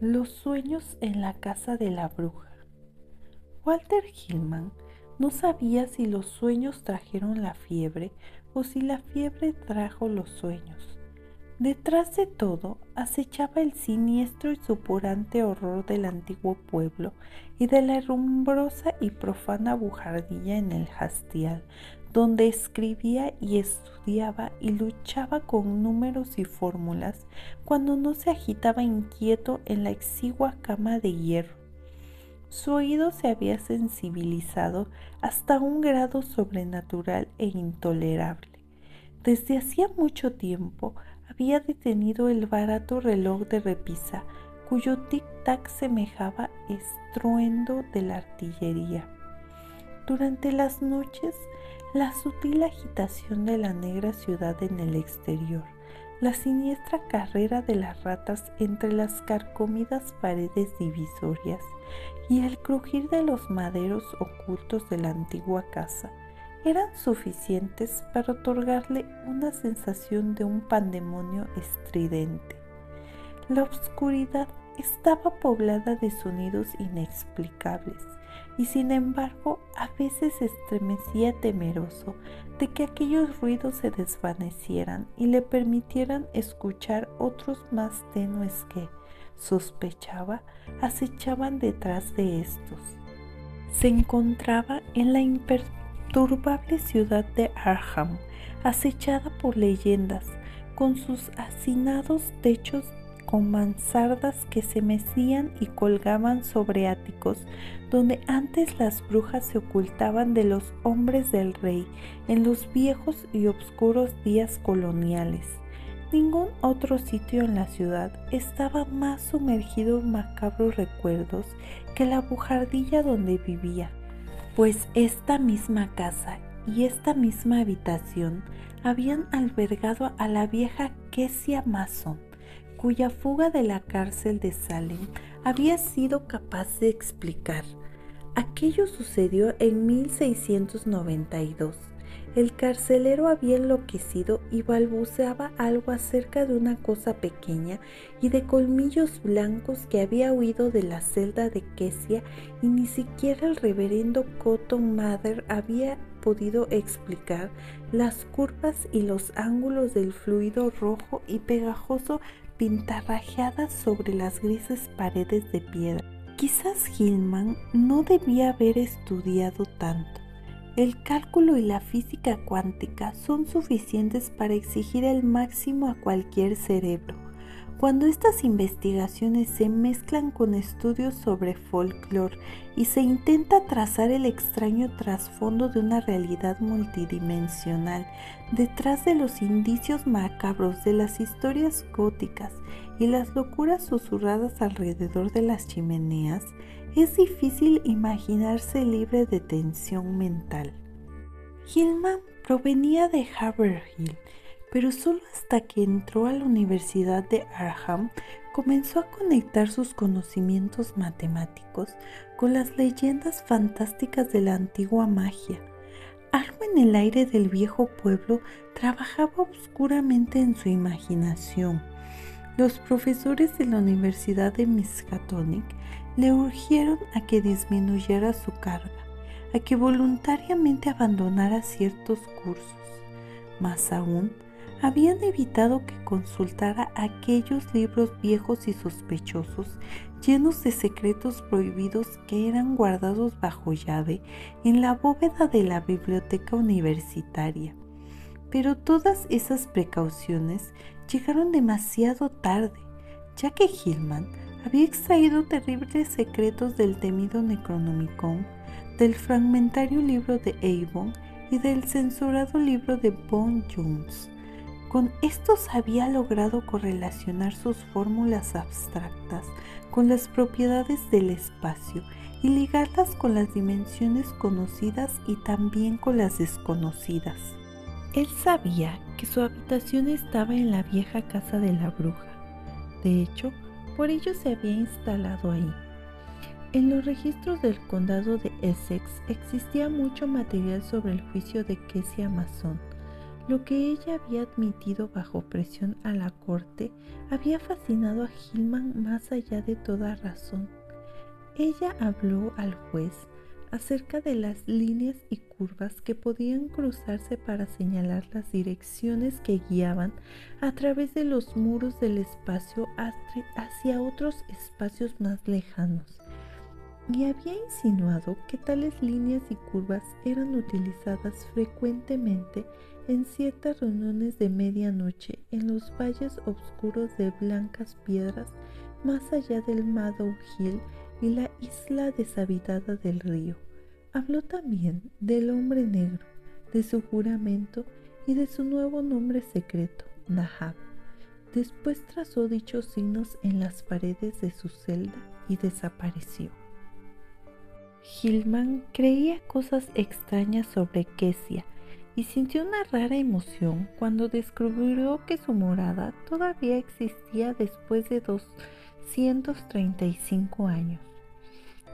Los sueños en la casa de la bruja. Walter Hillman no sabía si los sueños trajeron la fiebre o si la fiebre trajo los sueños. Detrás de todo acechaba el siniestro y supurante horror del antiguo pueblo y de la herrumbrosa y profana bujardilla en el hastial, donde escribía y estudiaba y luchaba con números y fórmulas cuando no se agitaba inquieto en la exigua cama de hierro. Su oído se había sensibilizado hasta un grado sobrenatural e intolerable. Desde hacía mucho tiempo había detenido el barato reloj de repisa cuyo tic-tac semejaba estruendo de la artillería. Durante las noches la sutil agitación de la negra ciudad en el exterior, la siniestra carrera de las ratas entre las carcomidas paredes divisorias y el crujir de los maderos ocultos de la antigua casa eran suficientes para otorgarle una sensación de un pandemonio estridente. La oscuridad estaba poblada de sonidos inexplicables y sin embargo a veces estremecía temeroso de que aquellos ruidos se desvanecieran y le permitieran escuchar otros más tenues que, sospechaba, acechaban detrás de estos. Se encontraba en la imperturbable ciudad de Arham, acechada por leyendas, con sus hacinados techos con mansardas que se mecían y colgaban sobre áticos, donde antes las brujas se ocultaban de los hombres del rey en los viejos y oscuros días coloniales. Ningún otro sitio en la ciudad estaba más sumergido en macabros recuerdos que la bujardilla donde vivía, pues esta misma casa y esta misma habitación habían albergado a la vieja Kesia Mason, cuya fuga de la cárcel de Salem había sido capaz de explicar. Aquello sucedió en 1692. El carcelero había enloquecido y balbuceaba algo acerca de una cosa pequeña y de colmillos blancos que había huido de la celda de Kesia y ni siquiera el reverendo Cotton Mather había podido explicar las curvas y los ángulos del fluido rojo y pegajoso pintarrajeadas sobre las grises paredes de piedra. Quizás Hillman no debía haber estudiado tanto. El cálculo y la física cuántica son suficientes para exigir el máximo a cualquier cerebro cuando estas investigaciones se mezclan con estudios sobre folclore y se intenta trazar el extraño trasfondo de una realidad multidimensional detrás de los indicios macabros de las historias góticas y las locuras susurradas alrededor de las chimeneas, es difícil imaginarse libre de tensión mental. Hillman provenía de Haverhill, pero solo hasta que entró a la Universidad de Arham comenzó a conectar sus conocimientos matemáticos con las leyendas fantásticas de la antigua magia. Algo en el aire del viejo pueblo trabajaba oscuramente en su imaginación. Los profesores de la Universidad de Miskatonic le urgieron a que disminuyera su carga, a que voluntariamente abandonara ciertos cursos. Más aún, habían evitado que consultara aquellos libros viejos y sospechosos, llenos de secretos prohibidos que eran guardados bajo llave en la bóveda de la biblioteca universitaria. Pero todas esas precauciones llegaron demasiado tarde, ya que Hillman había extraído terribles secretos del temido Necronomicon, del fragmentario libro de Avon y del censurado libro de Bon Jones con estos había logrado correlacionar sus fórmulas abstractas con las propiedades del espacio y ligarlas con las dimensiones conocidas y también con las desconocidas. Él sabía que su habitación estaba en la vieja casa de la bruja. De hecho, por ello se había instalado ahí. En los registros del condado de Essex existía mucho material sobre el juicio de Kessie Amazon Lo que ella había admitido bajo presión a la corte había fascinado a Hillman más allá de toda razón. Ella habló al juez acerca de las líneas y curvas que podían cruzarse para señalar las direcciones que guiaban a través de los muros del espacio hacia otros espacios más lejanos. Y había insinuado que tales líneas y curvas eran utilizadas frecuentemente en ciertas reuniones de medianoche en los valles oscuros de blancas piedras más allá del Meadow Hill y la isla deshabitada del río. Habló también del hombre negro, de su juramento y de su nuevo nombre secreto, Nahab. Después trazó dichos signos en las paredes de su celda y desapareció. Gilman creía cosas extrañas sobre Kesia y sintió una rara emoción cuando descubrió que su morada todavía existía después de 235 años.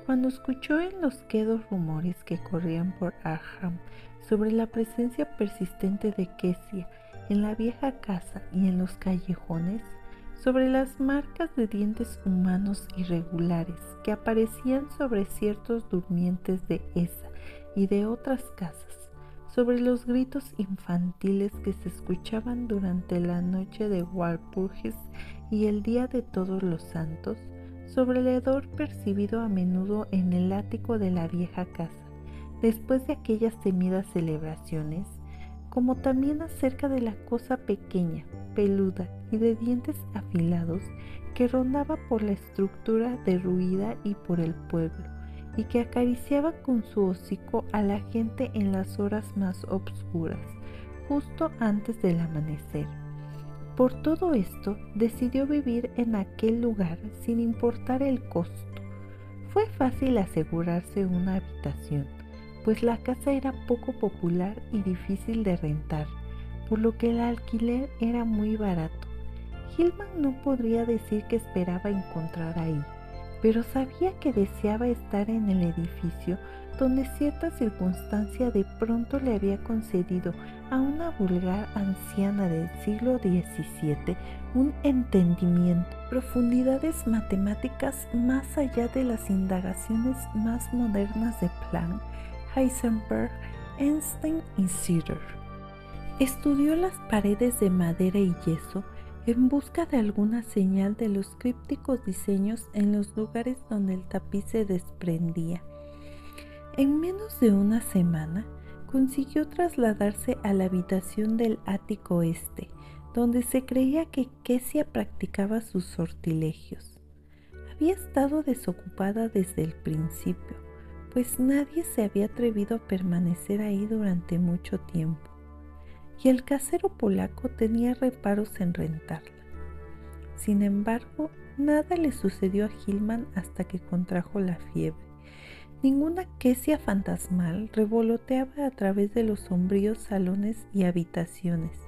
Cuando escuchó en los quedos rumores que corrían por Arham sobre la presencia persistente de Kesia en la vieja casa y en los callejones, sobre las marcas de dientes humanos irregulares que aparecían sobre ciertos durmientes de esa y de otras casas, sobre los gritos infantiles que se escuchaban durante la noche de Walpurgis y el día de todos los santos, sobre el hedor percibido a menudo en el ático de la vieja casa, después de aquellas temidas celebraciones, como también acerca de la cosa pequeña, peluda y de dientes afilados que rondaba por la estructura derruida y por el pueblo, y que acariciaba con su hocico a la gente en las horas más obscuras, justo antes del amanecer. Por todo esto, decidió vivir en aquel lugar sin importar el costo. Fue fácil asegurarse una habitación, pues la casa era poco popular y difícil de rentar, por lo que el alquiler era muy barato. Hillman no podría decir que esperaba encontrar ahí, pero sabía que deseaba estar en el edificio donde cierta circunstancia de pronto le había concedido a una vulgar anciana del siglo XVII un entendimiento, profundidades matemáticas más allá de las indagaciones más modernas de Planck, Heisenberg, Einstein y Sitter. Estudió las paredes de madera y yeso en busca de alguna señal de los crípticos diseños en los lugares donde el tapiz se desprendía en menos de una semana consiguió trasladarse a la habitación del ático este, donde se creía que Kesia practicaba sus sortilegios. Había estado desocupada desde el principio, pues nadie se había atrevido a permanecer ahí durante mucho tiempo, y el casero polaco tenía reparos en rentarla. Sin embargo, nada le sucedió a Gilman hasta que contrajo la fiebre Ninguna quesia fantasmal revoloteaba a través de los sombríos salones y habitaciones.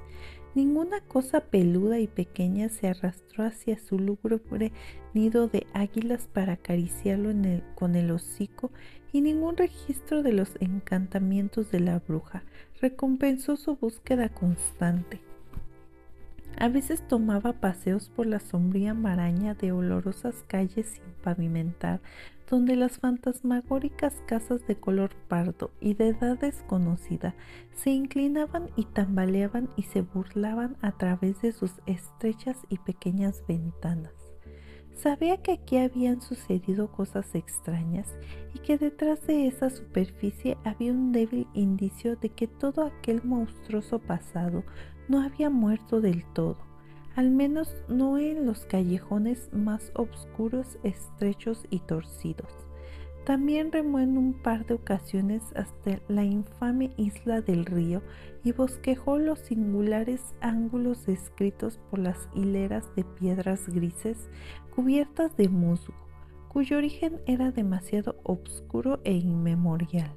Ninguna cosa peluda y pequeña se arrastró hacia su lúgubre nido de águilas para acariciarlo con el hocico y ningún registro de los encantamientos de la bruja recompensó su búsqueda constante. A veces tomaba paseos por la sombría maraña de olorosas calles sin pavimentar, donde las fantasmagóricas casas de color pardo y de edad desconocida se inclinaban y tambaleaban y se burlaban a través de sus estrechas y pequeñas ventanas. Sabía que aquí habían sucedido cosas extrañas y que detrás de esa superficie había un débil indicio de que todo aquel monstruoso pasado no había muerto del todo, al menos no en los callejones más oscuros, estrechos y torcidos. También remó en un par de ocasiones hasta la infame isla del río y bosquejó los singulares ángulos descritos por las hileras de piedras grises cubiertas de musgo, cuyo origen era demasiado oscuro e inmemorial.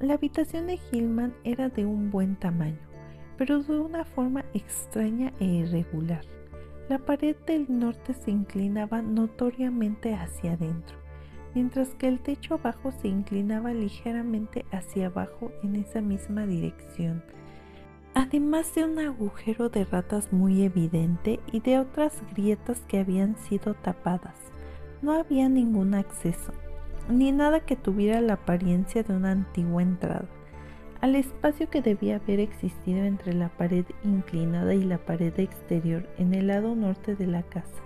La habitación de Gilman era de un buen tamaño pero de una forma extraña e irregular. La pared del norte se inclinaba notoriamente hacia adentro, mientras que el techo abajo se inclinaba ligeramente hacia abajo en esa misma dirección. además de un agujero de ratas muy evidente y de otras grietas que habían sido tapadas. No había ningún acceso, ni nada que tuviera la apariencia de una antigua entrada. Al espacio que debía haber existido entre la pared inclinada y la pared exterior en el lado norte de la casa,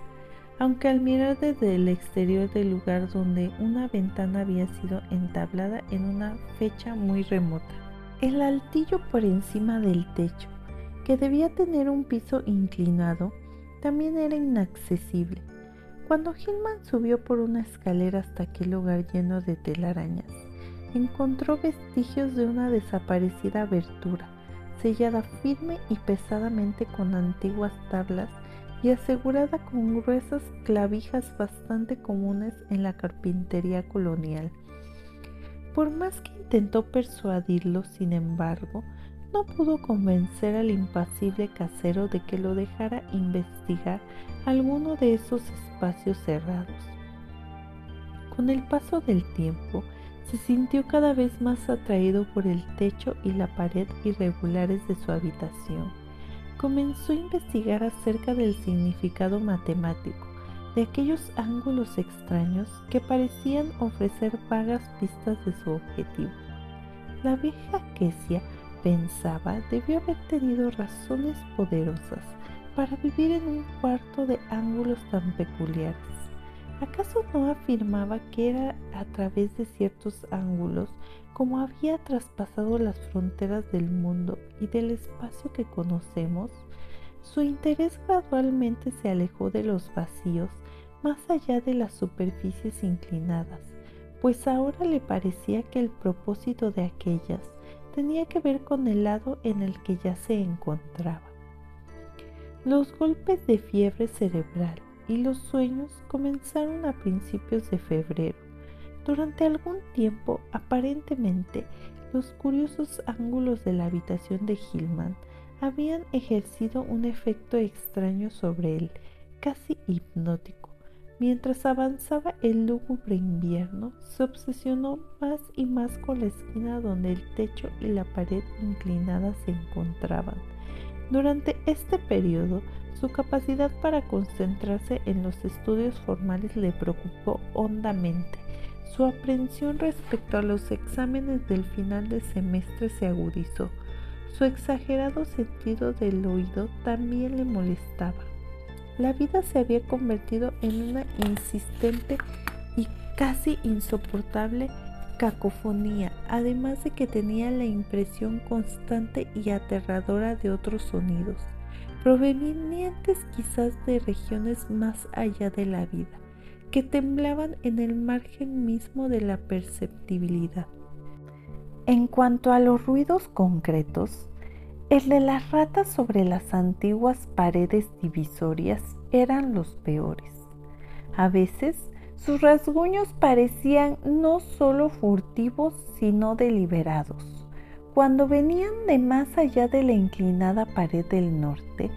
aunque al mirar desde el exterior del lugar donde una ventana había sido entablada en una fecha muy remota. El altillo por encima del techo, que debía tener un piso inclinado, también era inaccesible. Cuando Hillman subió por una escalera hasta aquel lugar lleno de telarañas, encontró vestigios de una desaparecida abertura, sellada firme y pesadamente con antiguas tablas y asegurada con gruesas clavijas bastante comunes en la carpintería colonial. Por más que intentó persuadirlo, sin embargo, no pudo convencer al impasible casero de que lo dejara investigar alguno de esos espacios cerrados. Con el paso del tiempo, se sintió cada vez más atraído por el techo y la pared irregulares de su habitación. Comenzó a investigar acerca del significado matemático de aquellos ángulos extraños que parecían ofrecer vagas pistas de su objetivo. La vieja Kesia pensaba debió haber tenido razones poderosas para vivir en un cuarto de ángulos tan peculiares. ¿Acaso no afirmaba que era a través de ciertos ángulos como había traspasado las fronteras del mundo y del espacio que conocemos? Su interés gradualmente se alejó de los vacíos más allá de las superficies inclinadas, pues ahora le parecía que el propósito de aquellas tenía que ver con el lado en el que ya se encontraba. Los golpes de fiebre cerebral y los sueños comenzaron a principios de febrero. Durante algún tiempo, aparentemente, los curiosos ángulos de la habitación de Hillman habían ejercido un efecto extraño sobre él, casi hipnótico. Mientras avanzaba el lúgubre invierno, se obsesionó más y más con la esquina donde el techo y la pared inclinada se encontraban. Durante este periodo, su capacidad para concentrarse en los estudios formales le preocupó hondamente. Su aprensión respecto a los exámenes del final de semestre se agudizó. Su exagerado sentido del oído también le molestaba. La vida se había convertido en una insistente y casi insoportable cacofonía, además de que tenía la impresión constante y aterradora de otros sonidos provenientes quizás de regiones más allá de la vida, que temblaban en el margen mismo de la perceptibilidad. En cuanto a los ruidos concretos, el de las ratas sobre las antiguas paredes divisorias eran los peores. A veces sus rasguños parecían no solo furtivos, sino deliberados cuando venían de más allá de la inclinada pared del norte,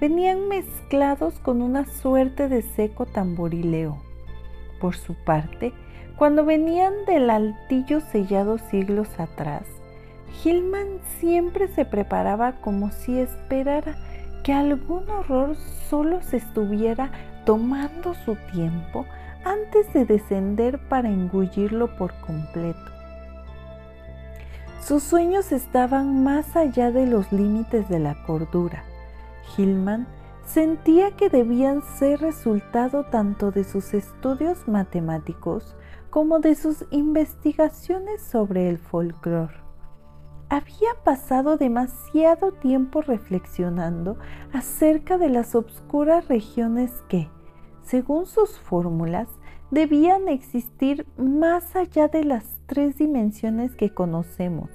venían mezclados con una suerte de seco tamborileo. Por su parte, cuando venían del altillo sellado siglos atrás, Hillman siempre se preparaba como si esperara que algún horror solo se estuviera tomando su tiempo antes de descender para engullirlo por completo. Sus sueños estaban más allá de los límites de la cordura. Hillman sentía que debían ser resultado tanto de sus estudios matemáticos como de sus investigaciones sobre el folclore. Había pasado demasiado tiempo reflexionando acerca de las obscuras regiones que, según sus fórmulas, debían existir más allá de las tres dimensiones que conocemos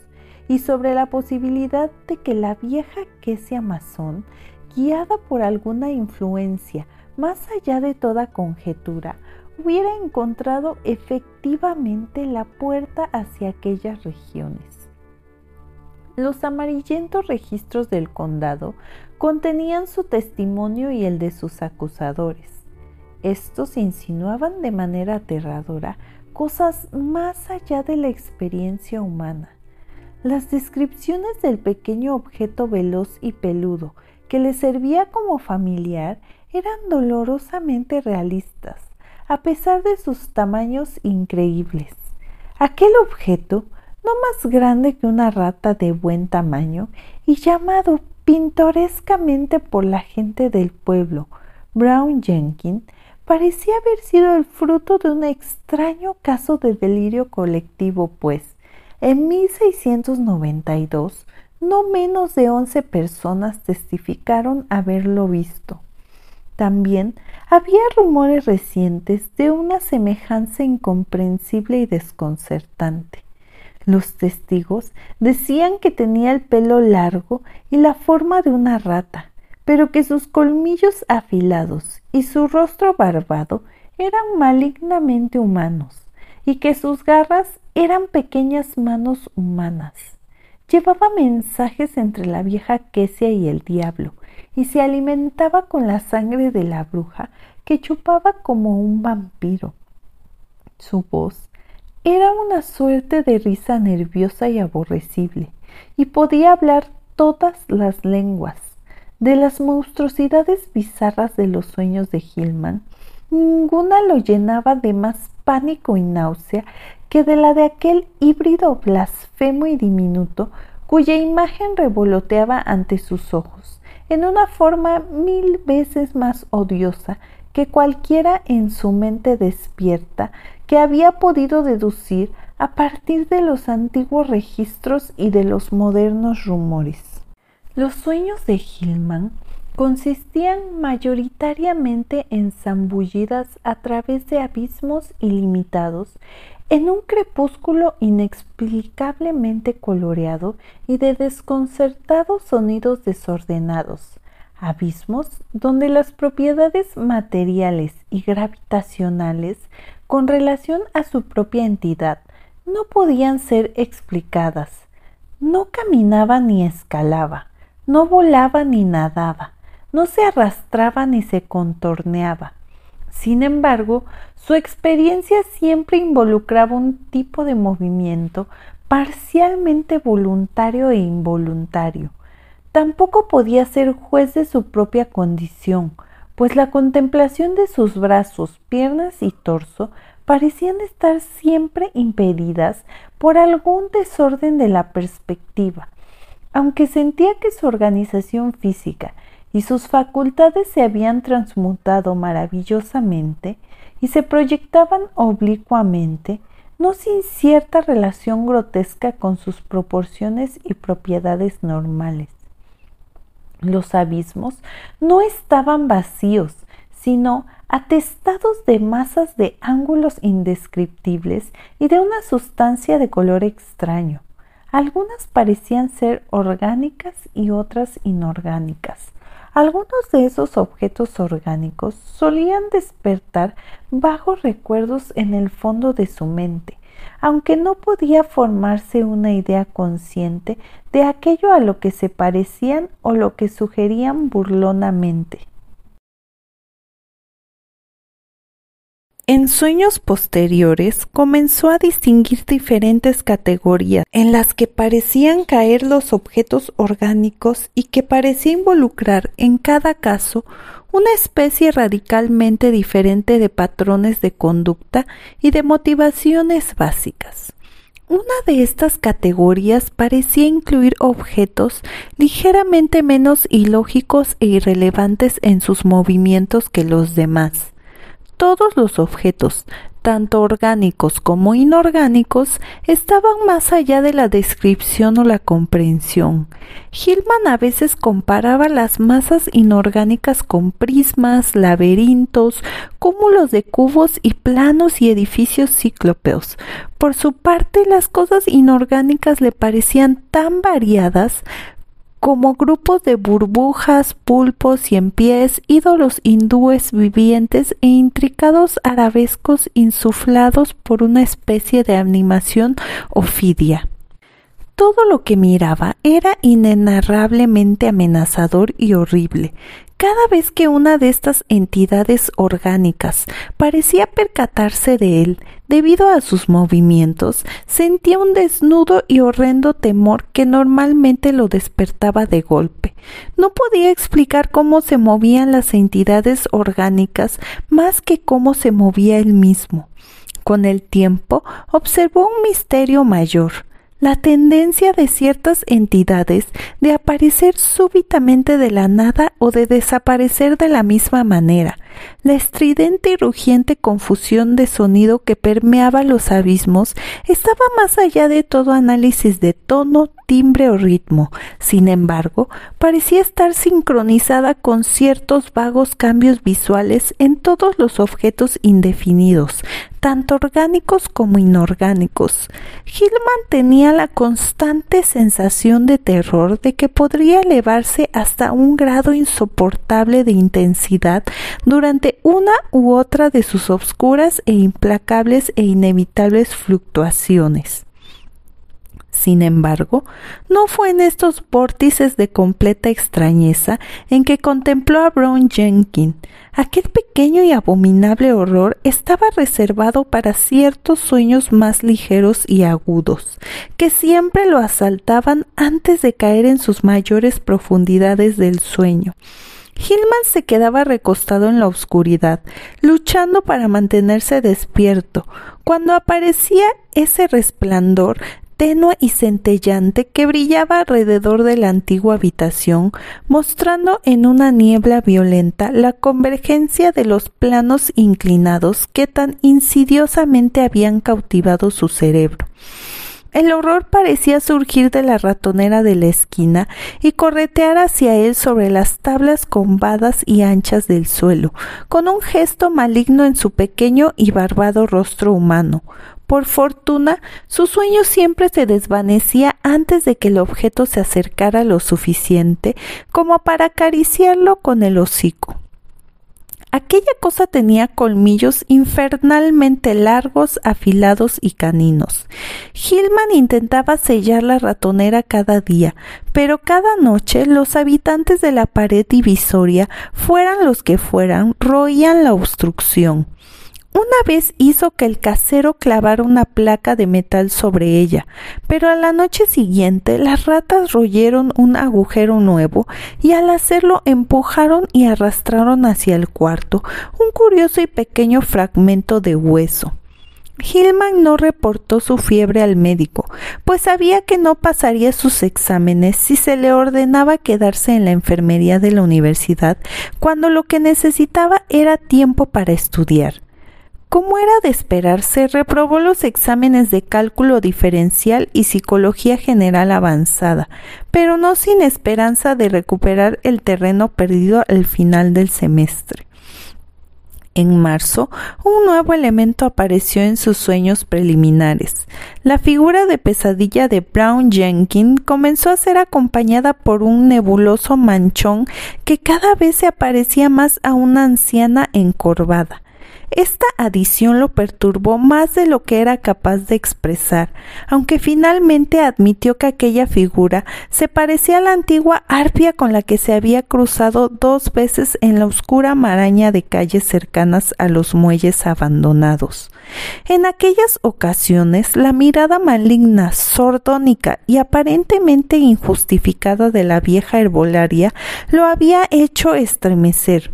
y sobre la posibilidad de que la vieja Quesia Amazon, guiada por alguna influencia más allá de toda conjetura, hubiera encontrado efectivamente la puerta hacia aquellas regiones. Los amarillentos registros del condado contenían su testimonio y el de sus acusadores. Estos insinuaban de manera aterradora cosas más allá de la experiencia humana. Las descripciones del pequeño objeto veloz y peludo que le servía como familiar eran dolorosamente realistas, a pesar de sus tamaños increíbles. Aquel objeto, no más grande que una rata de buen tamaño y llamado pintorescamente por la gente del pueblo Brown Jenkins, parecía haber sido el fruto de un extraño caso de delirio colectivo, pues en 1692 no menos de once personas testificaron haberlo visto. También había rumores recientes de una semejanza incomprensible y desconcertante. Los testigos decían que tenía el pelo largo y la forma de una rata, pero que sus colmillos afilados y su rostro barbado eran malignamente humanos, y que sus garras eran pequeñas manos humanas. Llevaba mensajes entre la vieja Quesia y el diablo, y se alimentaba con la sangre de la bruja que chupaba como un vampiro. Su voz era una suerte de risa nerviosa y aborrecible, y podía hablar todas las lenguas. De las monstruosidades bizarras de los sueños de Hillman, ninguna lo llenaba de más pánico y náusea que de la de aquel híbrido blasfemo y diminuto cuya imagen revoloteaba ante sus ojos, en una forma mil veces más odiosa que cualquiera en su mente despierta que había podido deducir a partir de los antiguos registros y de los modernos rumores. Los sueños de Hillman consistían mayoritariamente en zambullidas a través de abismos ilimitados en un crepúsculo inexplicablemente coloreado y de desconcertados sonidos desordenados, abismos donde las propiedades materiales y gravitacionales con relación a su propia entidad no podían ser explicadas. No caminaba ni escalaba, no volaba ni nadaba, no se arrastraba ni se contorneaba. Sin embargo, su experiencia siempre involucraba un tipo de movimiento parcialmente voluntario e involuntario. Tampoco podía ser juez de su propia condición, pues la contemplación de sus brazos, piernas y torso parecían estar siempre impedidas por algún desorden de la perspectiva. Aunque sentía que su organización física y sus facultades se habían transmutado maravillosamente, y se proyectaban oblicuamente, no sin cierta relación grotesca con sus proporciones y propiedades normales. Los abismos no estaban vacíos, sino atestados de masas de ángulos indescriptibles y de una sustancia de color extraño. Algunas parecían ser orgánicas y otras inorgánicas. Algunos de esos objetos orgánicos solían despertar vagos recuerdos en el fondo de su mente, aunque no podía formarse una idea consciente de aquello a lo que se parecían o lo que sugerían burlonamente. En sueños posteriores comenzó a distinguir diferentes categorías en las que parecían caer los objetos orgánicos y que parecía involucrar en cada caso una especie radicalmente diferente de patrones de conducta y de motivaciones básicas. Una de estas categorías parecía incluir objetos ligeramente menos ilógicos e irrelevantes en sus movimientos que los demás todos los objetos, tanto orgánicos como inorgánicos, estaban más allá de la descripción o la comprensión. Hillman a veces comparaba las masas inorgánicas con prismas, laberintos, cúmulos de cubos y planos y edificios cíclopeos. Por su parte, las cosas inorgánicas le parecían tan variadas como grupos de burbujas, pulpos y en pies, ídolos hindúes vivientes e intricados arabescos insuflados por una especie de animación ofidia. Todo lo que miraba era inenarrablemente amenazador y horrible. Cada vez que una de estas entidades orgánicas parecía percatarse de él, debido a sus movimientos, sentía un desnudo y horrendo temor que normalmente lo despertaba de golpe. No podía explicar cómo se movían las entidades orgánicas más que cómo se movía él mismo. Con el tiempo observó un misterio mayor la tendencia de ciertas entidades de aparecer súbitamente de la nada o de desaparecer de la misma manera, la estridente y rugiente confusión de sonido que permeaba los abismos estaba más allá de todo análisis de tono, timbre o ritmo. Sin embargo, parecía estar sincronizada con ciertos vagos cambios visuales en todos los objetos indefinidos, tanto orgánicos como inorgánicos. Hillman tenía la constante sensación de terror de que podría elevarse hasta un grado insoportable de intensidad durante una u otra de sus obscuras e implacables e inevitables fluctuaciones. Sin embargo, no fue en estos vórtices de completa extrañeza en que contempló a Brown Jenkins. Aquel pequeño y abominable horror estaba reservado para ciertos sueños más ligeros y agudos, que siempre lo asaltaban antes de caer en sus mayores profundidades del sueño. Hillman se quedaba recostado en la oscuridad, luchando para mantenerse despierto, cuando aparecía ese resplandor tenue y centellante que brillaba alrededor de la antigua habitación, mostrando en una niebla violenta la convergencia de los planos inclinados que tan insidiosamente habían cautivado su cerebro. El horror parecía surgir de la ratonera de la esquina y corretear hacia él sobre las tablas combadas y anchas del suelo, con un gesto maligno en su pequeño y barbado rostro humano. Por fortuna, su sueño siempre se desvanecía antes de que el objeto se acercara lo suficiente como para acariciarlo con el hocico. Aquella cosa tenía colmillos infernalmente largos, afilados y caninos. Hillman intentaba sellar la ratonera cada día, pero cada noche los habitantes de la pared divisoria, fueran los que fueran, roían la obstrucción. Una vez hizo que el casero clavara una placa de metal sobre ella, pero a la noche siguiente las ratas royeron un agujero nuevo y al hacerlo empujaron y arrastraron hacia el cuarto un curioso y pequeño fragmento de hueso. Hillman no reportó su fiebre al médico, pues sabía que no pasaría sus exámenes si se le ordenaba quedarse en la enfermería de la universidad, cuando lo que necesitaba era tiempo para estudiar. Como era de esperarse, reprobó los exámenes de cálculo diferencial y psicología general avanzada, pero no sin esperanza de recuperar el terreno perdido al final del semestre. En marzo, un nuevo elemento apareció en sus sueños preliminares. La figura de pesadilla de Brown Jenkins comenzó a ser acompañada por un nebuloso manchón que cada vez se aparecía más a una anciana encorvada. Esta adición lo perturbó más de lo que era capaz de expresar, aunque finalmente admitió que aquella figura se parecía a la antigua arpia con la que se había cruzado dos veces en la oscura maraña de calles cercanas a los muelles abandonados. En aquellas ocasiones la mirada maligna, sordónica y aparentemente injustificada de la vieja herbolaria lo había hecho estremecer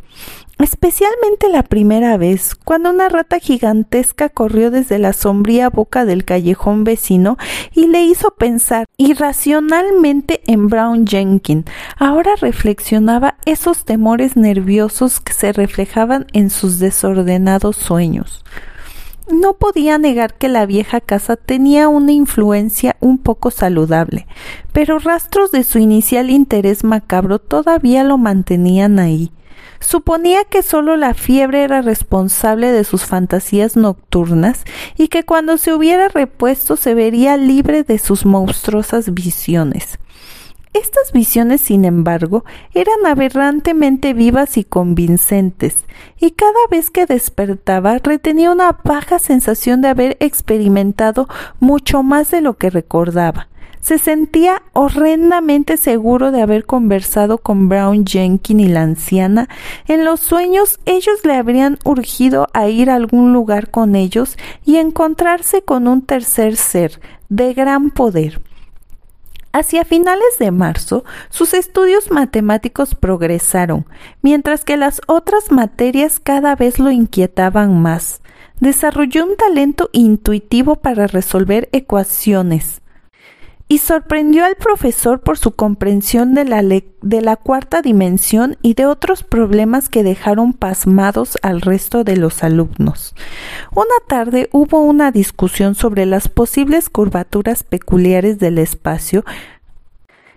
especialmente la primera vez, cuando una rata gigantesca corrió desde la sombría boca del callejón vecino y le hizo pensar irracionalmente en Brown Jenkins. Ahora reflexionaba esos temores nerviosos que se reflejaban en sus desordenados sueños. No podía negar que la vieja casa tenía una influencia un poco saludable, pero rastros de su inicial interés macabro todavía lo mantenían ahí. Suponía que sólo la fiebre era responsable de sus fantasías nocturnas y que cuando se hubiera repuesto se vería libre de sus monstruosas visiones. Estas visiones, sin embargo, eran aberrantemente vivas y convincentes, y cada vez que despertaba retenía una baja sensación de haber experimentado mucho más de lo que recordaba. Se sentía horrendamente seguro de haber conversado con Brown Jenkins y la anciana. En los sueños ellos le habrían urgido a ir a algún lugar con ellos y encontrarse con un tercer ser de gran poder. Hacia finales de marzo, sus estudios matemáticos progresaron, mientras que las otras materias cada vez lo inquietaban más. Desarrolló un talento intuitivo para resolver ecuaciones y sorprendió al profesor por su comprensión de la, de la, cuarta dimensión y de otros problemas que dejaron pasmados al resto de los alumnos. Una tarde hubo una discusión sobre las posibles curvaturas peculiares del espacio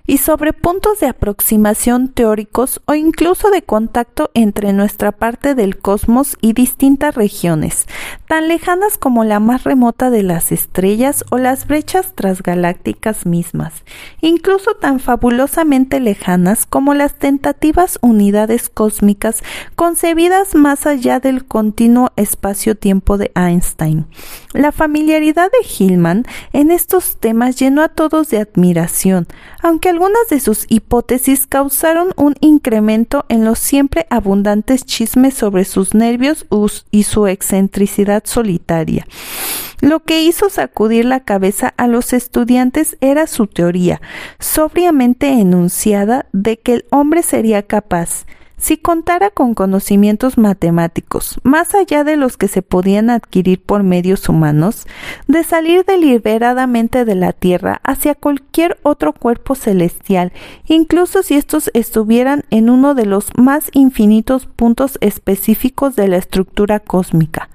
y sobre puntos de aproximación teóricos o incluso de contacto entre nuestra parte del cosmos y distintas regiones, tan lejanas como la más remota de las estrellas o las brechas transgalácticas mismas, incluso tan fabulosamente lejanas como las tentativas unidades cósmicas concebidas más allá del continuo espacio-tiempo de Einstein. La familiaridad de Hillman en estos temas llenó a todos de admiración, aunque algunas de sus hipótesis causaron un incremento en los siempre abundantes chismes sobre sus nervios y su excentricidad solitaria. Lo que hizo sacudir la cabeza a los estudiantes era su teoría, sobriamente enunciada, de que el hombre sería capaz, si contara con conocimientos matemáticos, más allá de los que se podían adquirir por medios humanos, de salir deliberadamente de la Tierra hacia cualquier otro cuerpo celestial, incluso si estos estuvieran en uno de los más infinitos puntos específicos de la estructura cósmica.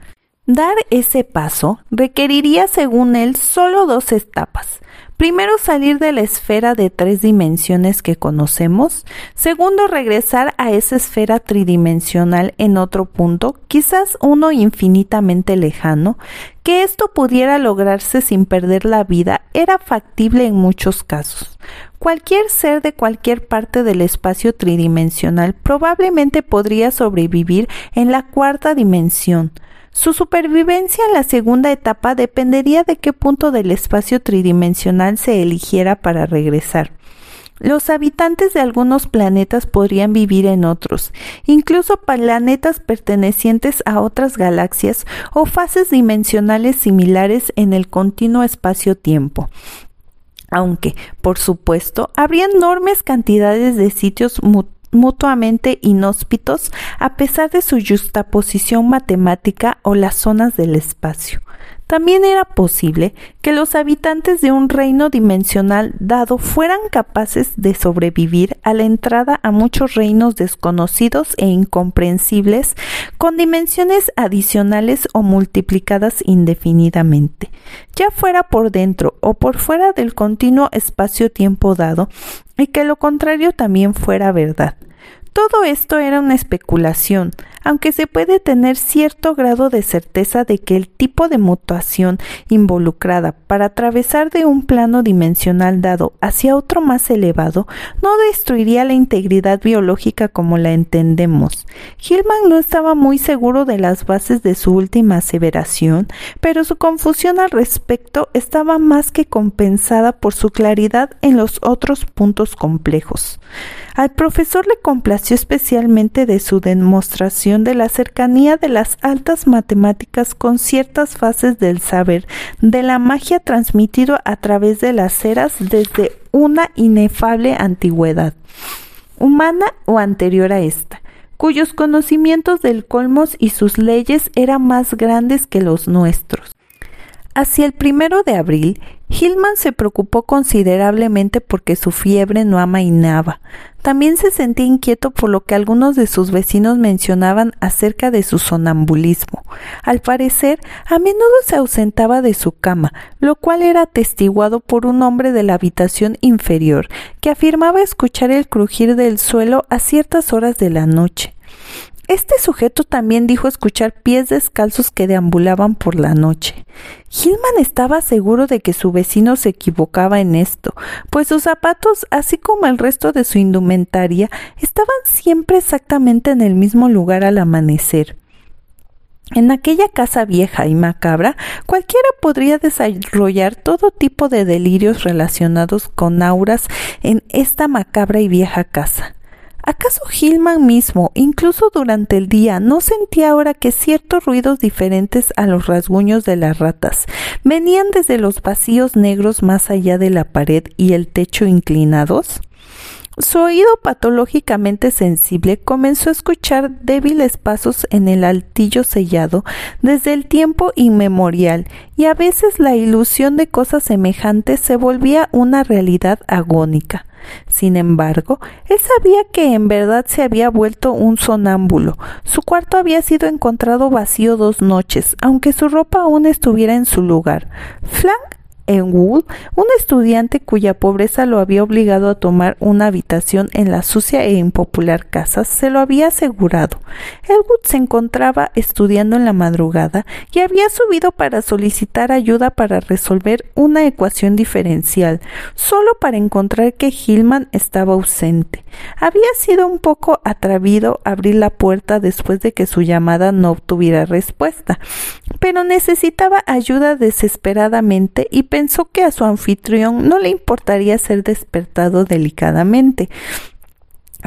Dar ese paso requeriría, según él, solo dos etapas Primero, salir de la esfera de tres dimensiones que conocemos. Segundo, regresar a esa esfera tridimensional en otro punto, quizás uno infinitamente lejano. Que esto pudiera lograrse sin perder la vida era factible en muchos casos. Cualquier ser de cualquier parte del espacio tridimensional probablemente podría sobrevivir en la cuarta dimensión. Su supervivencia en la segunda etapa dependería de qué punto del espacio tridimensional se eligiera para regresar. Los habitantes de algunos planetas podrían vivir en otros, incluso planetas pertenecientes a otras galaxias o fases dimensionales similares en el continuo espacio-tiempo. Aunque, por supuesto, habría enormes cantidades de sitios mutuamente inhóspitos a pesar de su justaposición matemática o las zonas del espacio. También era posible que los habitantes de un reino dimensional dado fueran capaces de sobrevivir a la entrada a muchos reinos desconocidos e incomprensibles con dimensiones adicionales o multiplicadas indefinidamente. Ya fuera por dentro o por fuera del continuo espacio-tiempo dado, y que lo contrario también fuera verdad. Todo esto era una especulación, aunque se puede tener cierto grado de certeza de que el tipo de mutación involucrada para atravesar de un plano dimensional dado hacia otro más elevado no destruiría la integridad biológica como la entendemos. Hillman no estaba muy seguro de las bases de su última aseveración, pero su confusión al respecto estaba más que compensada por su claridad en los otros puntos complejos. Al profesor le complació especialmente de su demostración de la cercanía de las altas matemáticas con ciertas fases del saber, de la magia transmitido a través de las eras desde una inefable antigüedad, humana o anterior a esta cuyos conocimientos del colmos y sus leyes eran más grandes que los nuestros. Hacia el primero de abril, Hillman se preocupó considerablemente porque su fiebre no amainaba. También se sentía inquieto por lo que algunos de sus vecinos mencionaban acerca de su sonambulismo. Al parecer, a menudo se ausentaba de su cama, lo cual era atestiguado por un hombre de la habitación inferior, que afirmaba escuchar el crujir del suelo a ciertas horas de la noche. Este sujeto también dijo escuchar pies descalzos que deambulaban por la noche. Gilman estaba seguro de que su vecino se equivocaba en esto, pues sus zapatos, así como el resto de su indumentaria, estaban siempre exactamente en el mismo lugar al amanecer. En aquella casa vieja y macabra, cualquiera podría desarrollar todo tipo de delirios relacionados con auras en esta macabra y vieja casa. ¿Acaso Hillman mismo, incluso durante el día, no sentía ahora que ciertos ruidos diferentes a los rasguños de las ratas venían desde los vacíos negros más allá de la pared y el techo inclinados? Su oído patológicamente sensible comenzó a escuchar débiles pasos en el altillo sellado desde el tiempo inmemorial y a veces la ilusión de cosas semejantes se volvía una realidad agónica. Sin embargo, él sabía que en verdad se había vuelto un sonámbulo. Su cuarto había sido encontrado vacío dos noches, aunque su ropa aún estuviera en su lugar. Flank en Wool, un estudiante cuya pobreza lo había obligado a tomar una habitación en la sucia e impopular casa, se lo había asegurado. Elwood se encontraba estudiando en la madrugada y había subido para solicitar ayuda para resolver una ecuación diferencial, solo para encontrar que Hillman estaba ausente. Había sido un poco atrevido abrir la puerta después de que su llamada no obtuviera respuesta, pero necesitaba ayuda desesperadamente y pensó que a su anfitrión no le importaría ser despertado delicadamente.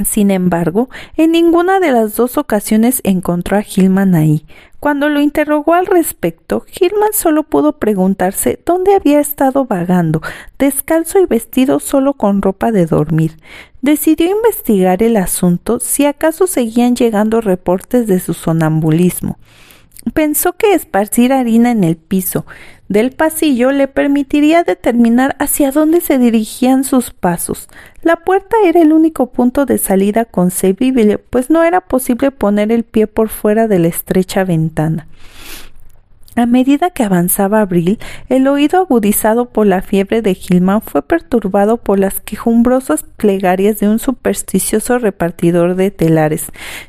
Sin embargo, en ninguna de las dos ocasiones encontró a Gilman ahí. Cuando lo interrogó al respecto, Gilman solo pudo preguntarse dónde había estado vagando, descalzo y vestido solo con ropa de dormir. Decidió investigar el asunto si acaso seguían llegando reportes de su sonambulismo. Pensó que esparcir harina en el piso del pasillo le permitiría determinar hacia dónde se dirigían sus pasos. La puerta era el único punto de salida concebible, pues no era posible poner el pie por fuera de la estrecha ventana. A medida que avanzaba abril, el oído agudizado por la fiebre de Gilman fue perturbado por las quejumbrosas plegarias de un supersticioso repartidor de telares,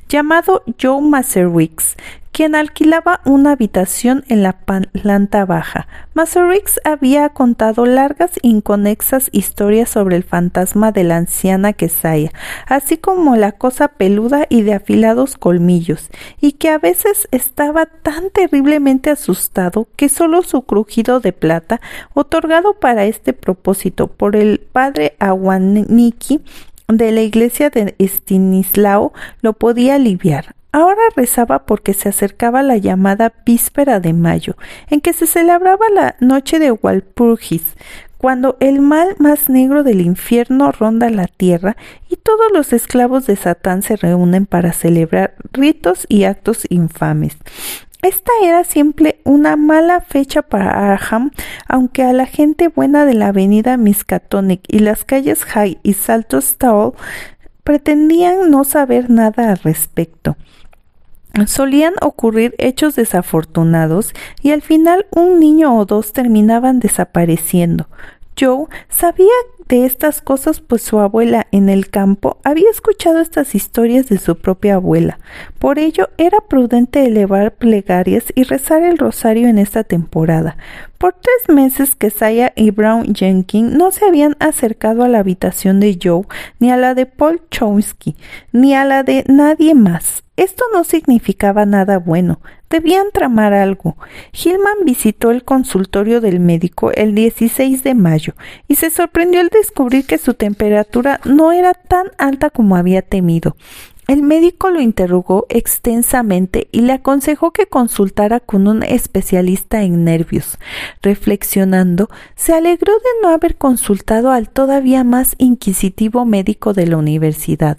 llamado Joe Maserwicks, quien alquilaba una habitación en la planta baja. Maserix había contado largas inconexas historias sobre el fantasma de la anciana Quesaya, así como la cosa peluda y de afilados colmillos, y que a veces estaba tan terriblemente asustado que solo su crujido de plata, otorgado para este propósito por el padre Aguaniki de la iglesia de Estinislao, lo podía aliviar. Ahora rezaba porque se acercaba la llamada víspera de mayo, en que se celebraba la noche de Walpurgis, cuando el mal más negro del infierno ronda la tierra y todos los esclavos de Satán se reúnen para celebrar ritos y actos infames. Esta era siempre una mala fecha para Arham, aunque a la gente buena de la avenida Miskatonic y las calles High y Salto Stall pretendían no saber nada al respecto solían ocurrir hechos desafortunados y al final un niño o dos terminaban desapareciendo. Joe sabía de estas cosas pues su abuela en el campo había escuchado estas historias de su propia abuela. Por ello era prudente elevar plegarias y rezar el rosario en esta temporada. Por tres meses que Saya y Brown Jenkins no se habían acercado a la habitación de Joe, ni a la de Paul Chomsky, ni a la de nadie más. Esto no significaba nada bueno. Debían tramar algo. Hillman visitó el consultorio del médico el 16 de mayo y se sorprendió al descubrir que su temperatura no era tan alta como había temido. El médico lo interrogó extensamente y le aconsejó que consultara con un especialista en nervios. Reflexionando, se alegró de no haber consultado al todavía más inquisitivo médico de la universidad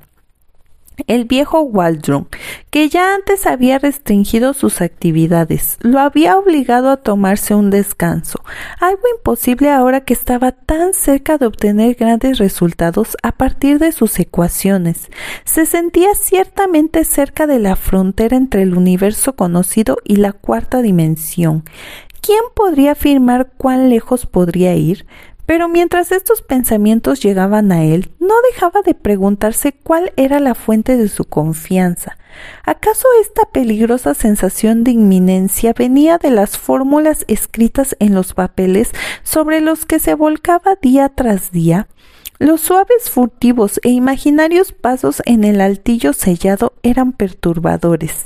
el viejo Waldron, que ya antes había restringido sus actividades, lo había obligado a tomarse un descanso, algo imposible ahora que estaba tan cerca de obtener grandes resultados a partir de sus ecuaciones. Se sentía ciertamente cerca de la frontera entre el universo conocido y la cuarta dimensión. ¿Quién podría afirmar cuán lejos podría ir? Pero mientras estos pensamientos llegaban a él, no dejaba de preguntarse cuál era la fuente de su confianza. ¿Acaso esta peligrosa sensación de inminencia venía de las fórmulas escritas en los papeles sobre los que se volcaba día tras día? Los suaves, furtivos e imaginarios pasos en el altillo sellado eran perturbadores,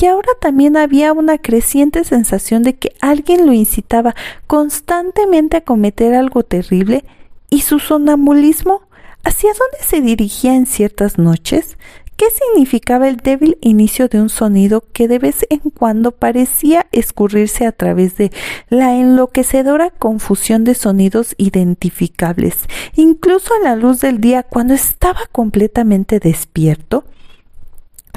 y ahora también había una creciente sensación de que alguien lo incitaba constantemente a cometer algo terrible, y su sonambulismo, ¿hacia dónde se dirigía en ciertas noches? ¿Qué significaba el débil inicio de un sonido que de vez en cuando parecía escurrirse a través de la enloquecedora confusión de sonidos identificables, incluso a la luz del día cuando estaba completamente despierto?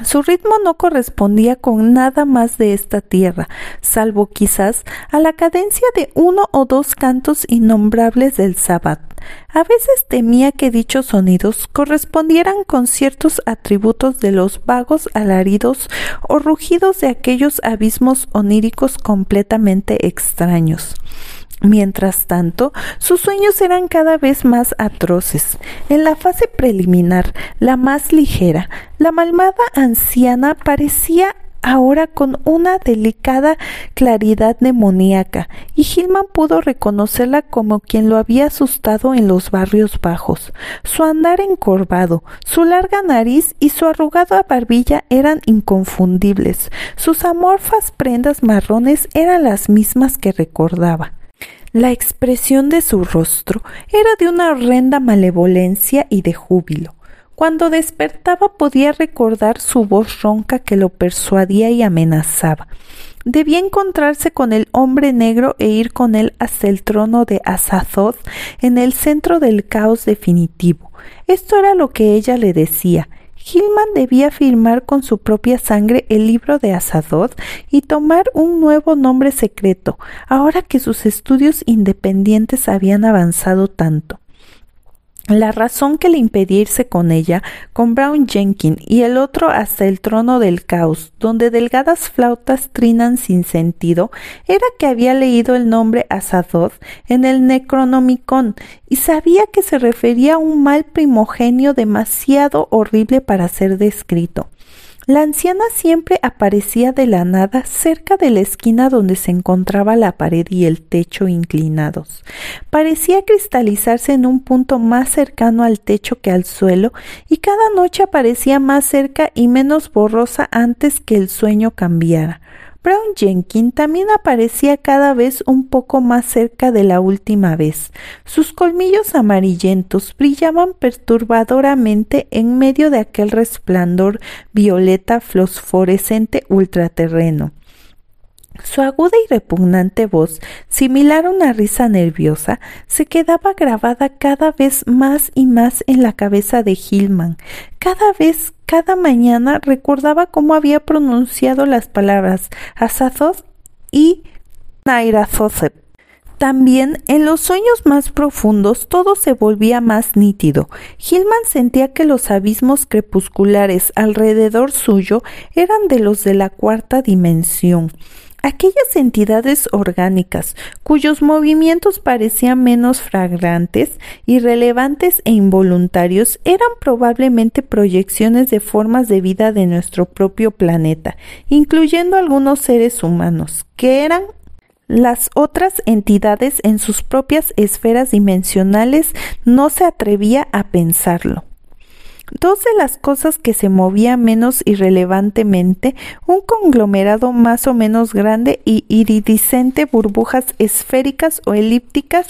Su ritmo no correspondía con nada más de esta tierra, salvo quizás a la cadencia de uno o dos cantos innombrables del sabbat. A veces temía que dichos sonidos correspondieran con ciertos atributos de los vagos alaridos o rugidos de aquellos abismos oníricos completamente extraños. Mientras tanto, sus sueños eran cada vez más atroces. En la fase preliminar, la más ligera, la malvada anciana parecía ahora con una delicada claridad demoníaca, y Gilman pudo reconocerla como quien lo había asustado en los barrios bajos. Su andar encorvado, su larga nariz y su arrugada barbilla eran inconfundibles. Sus amorfas prendas marrones eran las mismas que recordaba. La expresión de su rostro era de una horrenda malevolencia y de júbilo. Cuando despertaba podía recordar su voz ronca que lo persuadía y amenazaba. Debía encontrarse con el hombre negro e ir con él hasta el trono de Azathoth en el centro del caos definitivo. Esto era lo que ella le decía. Gilman debía firmar con su propia sangre el libro de Azathoth y tomar un nuevo nombre secreto, ahora que sus estudios independientes habían avanzado tanto. La razón que le impedía irse con ella, con Brown Jenkins y el otro hasta el trono del caos, donde delgadas flautas trinan sin sentido, era que había leído el nombre Azadoth en el Necronomicon y sabía que se refería a un mal primogenio demasiado horrible para ser descrito. La anciana siempre aparecía de la nada cerca de la esquina donde se encontraba la pared y el techo inclinados. Parecía cristalizarse en un punto más cercano al techo que al suelo, y cada noche aparecía más cerca y menos borrosa antes que el sueño cambiara. Brown Jenkins también aparecía cada vez un poco más cerca de la última vez. Sus colmillos amarillentos brillaban perturbadoramente en medio de aquel resplandor violeta fosforescente ultraterreno. Su aguda y repugnante voz, similar a una risa nerviosa, se quedaba grabada cada vez más y más en la cabeza de Hillman. Cada vez, cada mañana recordaba cómo había pronunciado las palabras Azathoth y Nairathosep. También en los sueños más profundos todo se volvía más nítido. Hillman sentía que los abismos crepusculares alrededor suyo eran de los de la cuarta dimensión aquellas entidades orgánicas cuyos movimientos parecían menos fragrantes, irrelevantes e involuntarios eran probablemente proyecciones de formas de vida de nuestro propio planeta, incluyendo algunos seres humanos, que eran las otras entidades en sus propias esferas dimensionales no se atrevía a pensarlo. Dos de las cosas que se movían menos irrelevantemente, un conglomerado más o menos grande y iridiscente, burbujas esféricas o elípticas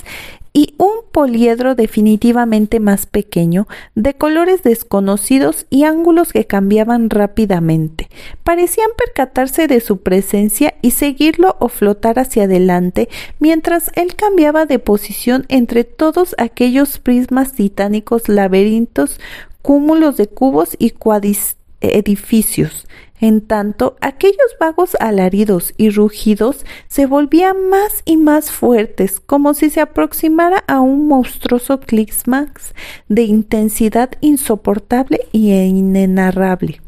y un poliedro definitivamente más pequeño, de colores desconocidos y ángulos que cambiaban rápidamente. Parecían percatarse de su presencia y seguirlo o flotar hacia adelante mientras él cambiaba de posición entre todos aquellos prismas titánicos laberintos cúmulos de cubos y edificios. En tanto, aquellos vagos alaridos y rugidos se volvían más y más fuertes, como si se aproximara a un monstruoso clímax de intensidad insoportable e inenarrable.